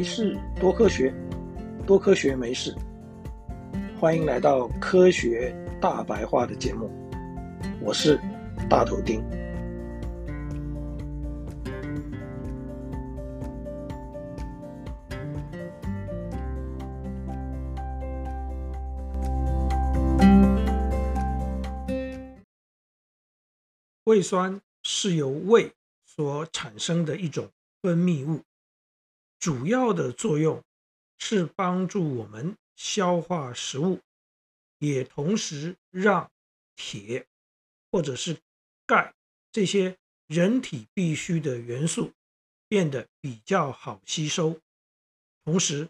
没事，多科学，多科学没事。欢迎来到科学大白话的节目，我是大头丁。胃酸是由胃所产生的一种分泌物。主要的作用是帮助我们消化食物，也同时让铁或者是钙这些人体必需的元素变得比较好吸收。同时，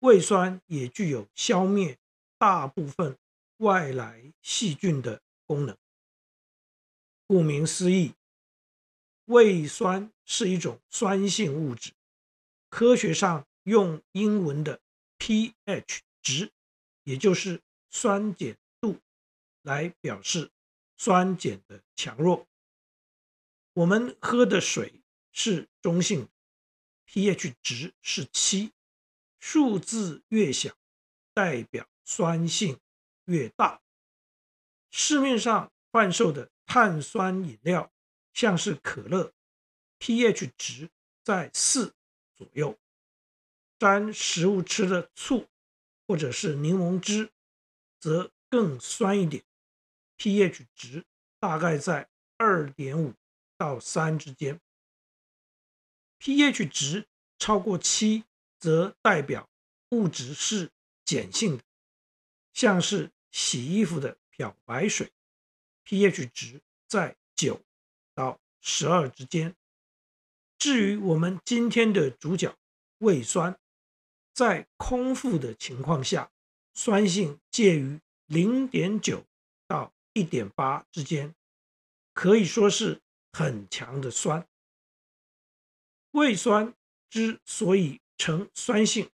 胃酸也具有消灭大部分外来细菌的功能。顾名思义，胃酸是一种酸性物质。科学上用英文的 pH 值，也就是酸碱度，来表示酸碱的强弱。我们喝的水是中性，pH 值是七，数字越小，代表酸性越大。市面上贩售的碳酸饮料，像是可乐，pH 值在四。左右，沾食物吃的醋或者是柠檬汁，则更酸一点，pH 值大概在二点五到三之间。pH 值超过七，则代表物质是碱性的，像是洗衣服的漂白水，pH 值在九到十二之间。至于我们今天的主角胃酸，在空腹的情况下，酸性介于零点九到一点八之间，可以说是很强的酸。胃酸之所以呈酸性，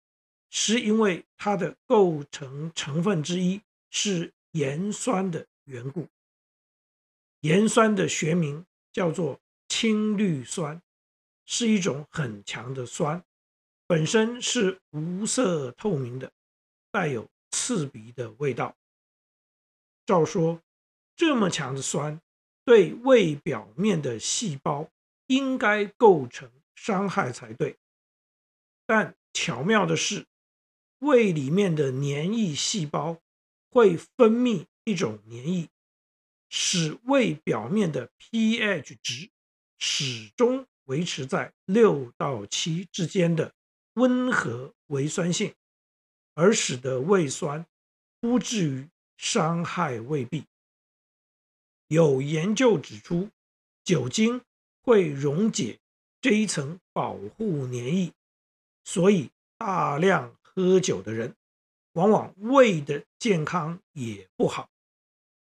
是因为它的构成成分之一是盐酸的缘故。盐酸的学名叫做氢氯酸。是一种很强的酸，本身是无色透明的，带有刺鼻的味道。照说，这么强的酸对胃表面的细胞应该构成伤害才对。但巧妙的是，胃里面的黏液细胞会分泌一种黏液，使胃表面的 pH 值始终。维持在六到七之间的温和微酸性，而使得胃酸不至于伤害胃壁。有研究指出，酒精会溶解这一层保护黏液，所以大量喝酒的人，往往胃的健康也不好。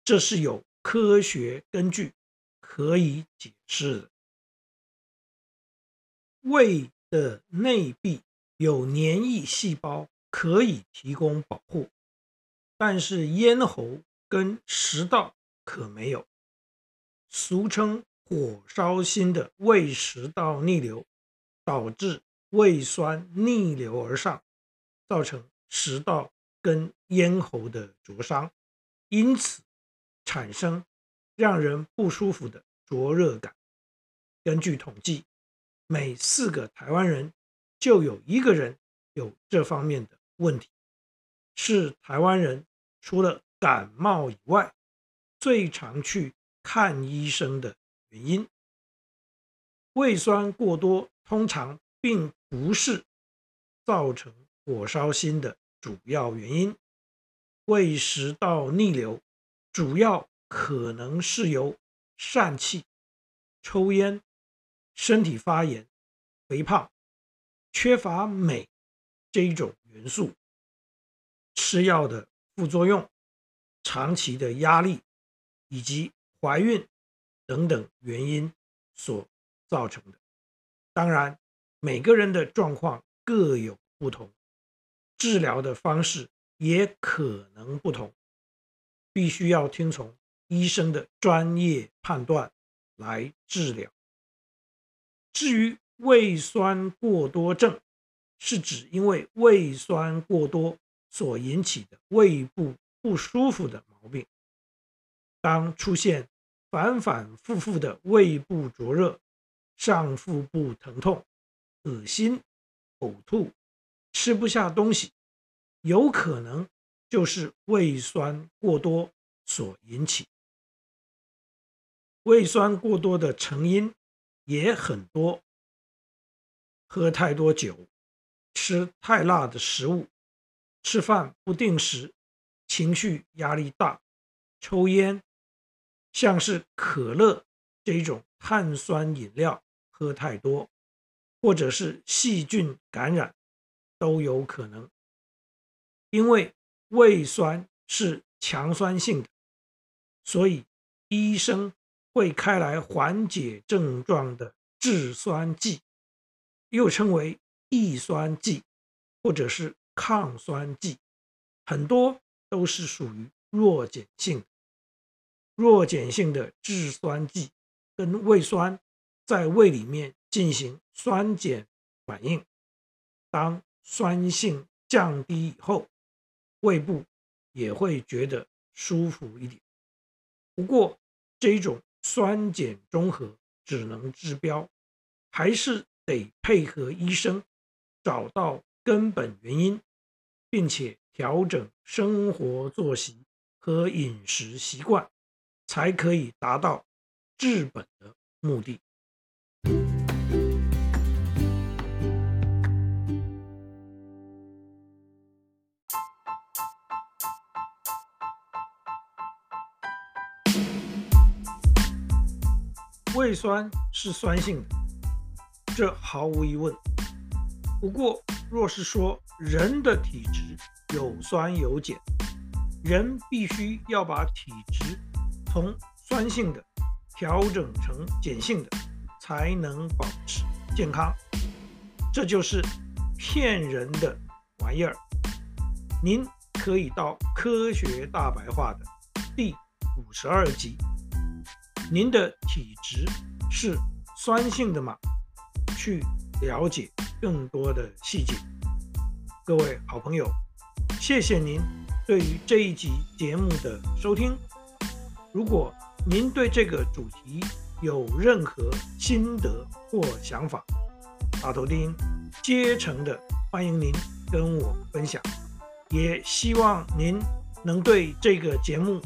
这是有科学根据可以解释的。胃的内壁有黏液细胞可以提供保护，但是咽喉跟食道可没有，俗称火烧心的胃食道逆流，导致胃酸逆流而上，造成食道跟咽喉的灼伤，因此产生让人不舒服的灼热感。根据统计。每四个台湾人就有一个人有这方面的问题，是台湾人除了感冒以外最常去看医生的原因。胃酸过多通常并不是造成火烧心的主要原因，胃食道逆流主要可能是由疝气、抽烟。身体发炎、肥胖、缺乏镁这一种元素、吃药的副作用、长期的压力以及怀孕等等原因所造成的。当然，每个人的状况各有不同，治疗的方式也可能不同，必须要听从医生的专业判断来治疗。至于胃酸过多症，是指因为胃酸过多所引起的胃部不舒服的毛病。当出现反反复复的胃部灼热、上腹部疼痛、恶心、呕吐、吃不下东西，有可能就是胃酸过多所引起。胃酸过多的成因也很多，喝太多酒。吃太辣的食物，吃饭不定时，情绪压力大，抽烟，像是可乐这种碳酸饮料喝太多，或者是细菌感染都有可能。因为胃酸是强酸性的，所以医生会开来缓解症状的制酸剂，又称为。抑酸剂或者是抗酸剂，很多都是属于弱碱性。弱碱性的制酸剂跟胃酸在胃里面进行酸碱反应，当酸性降低以后，胃部也会觉得舒服一点。不过这一种酸碱中和只能治标，还是得配合医生。找到根本原因，并且调整生活作息和饮食习惯，才可以达到治本的目的。胃酸是酸性的，这毫无疑问。不过，若是说人的体质有酸有碱，人必须要把体质从酸性的调整成碱性的，才能保持健康。这就是骗人的玩意儿。您可以到《科学大白话》的第五十二集。您的体质是酸性的吗？去了解。更多的细节，各位好朋友，谢谢您对于这一集节目的收听。如果您对这个主题有任何心得或想法，大头丁竭诚的欢迎您跟我分享，也希望您能对这个节目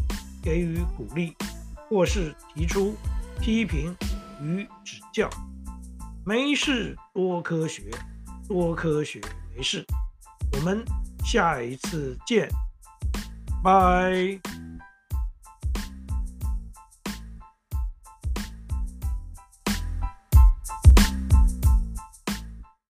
给予鼓励，或是提出批评与指教。没事，多科学，多科学，没事。我们下一次见，拜。